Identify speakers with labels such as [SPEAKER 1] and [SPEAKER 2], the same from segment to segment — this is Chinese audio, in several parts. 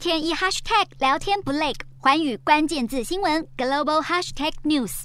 [SPEAKER 1] 天一 hashtag 聊天不累，环宇关键字新闻 global hashtag news。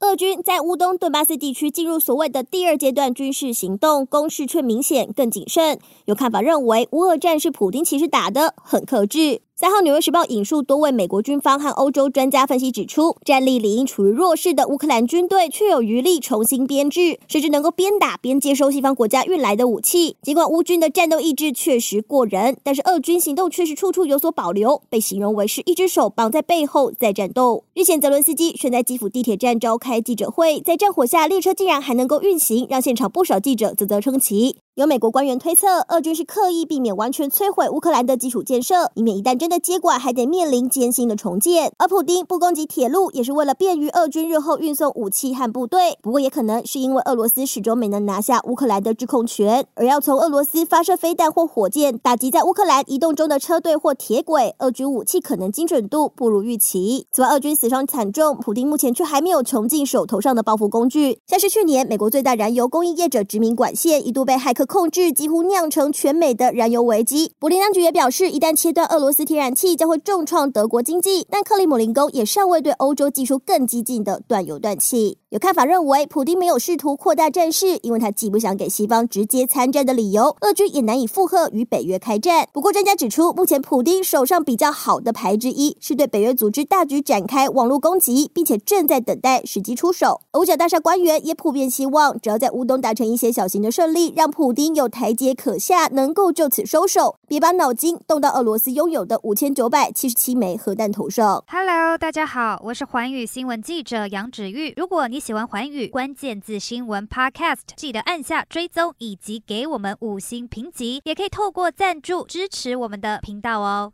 [SPEAKER 2] 俄军在乌东顿巴斯地区进入所谓的第二阶段军事行动，攻势却明显更谨慎。有看法认为，乌俄战是普丁其实打的很克制。三号，《纽约时报》引述多位美国军方和欧洲专家分析指出，战力理应处于弱势的乌克兰军队，却有余力重新编制，甚至能够边打边接收西方国家运来的武器。尽管乌军的战斗意志确实过人，但是俄军行动确实处处有所保留，被形容为是一只手绑在背后在战斗。日前，泽伦斯基选在基辅地铁站召开记者会，在战火下，列车竟然还能够运行，让现场不少记者啧啧称奇。有美国官员推测，俄军是刻意避免完全摧毁乌克兰的基础建设，以免一旦真的接管，还得面临艰辛的重建。而普丁不攻击铁路，也是为了便于俄军日后运送武器和部队。不过，也可能是因为俄罗斯始终没能拿下乌克兰的制控权，而要从俄罗斯发射飞弹或火箭打击在乌克兰移动中的车队或铁轨，俄军武器可能精准度不如预期。此外，俄军死伤惨重，普丁目前却还没有穷尽手头上的报复工具，像是去年美国最大燃油供应业者殖民管线一度被骇客。控制几乎酿成全美的燃油危机。柏林当局也表示，一旦切断俄罗斯天然气，将会重创德国经济。但克里姆林宫也尚未对欧洲技术更激进的断油断气。有看法认为，普丁没有试图扩大战事，因为他既不想给西方直接参战的理由，俄军也难以负荷与北约开战。不过，专家指出，目前普丁手上比较好的牌之一是对北约组织大举展开网络攻击，并且正在等待时机出手。五角大厦官员也普遍希望，只要在乌东达成一些小型的胜利，让普丁有台阶可下，能够就此收手，别把脑筋动到俄罗斯拥有的五千九百七十七枚核弹头上。
[SPEAKER 3] Hello，大家好，我是环宇新闻记者杨芷玉。如果你喜欢环宇关键字新闻 Podcast，记得按下追踪以及给我们五星评级，也可以透过赞助支持我们的频道哦。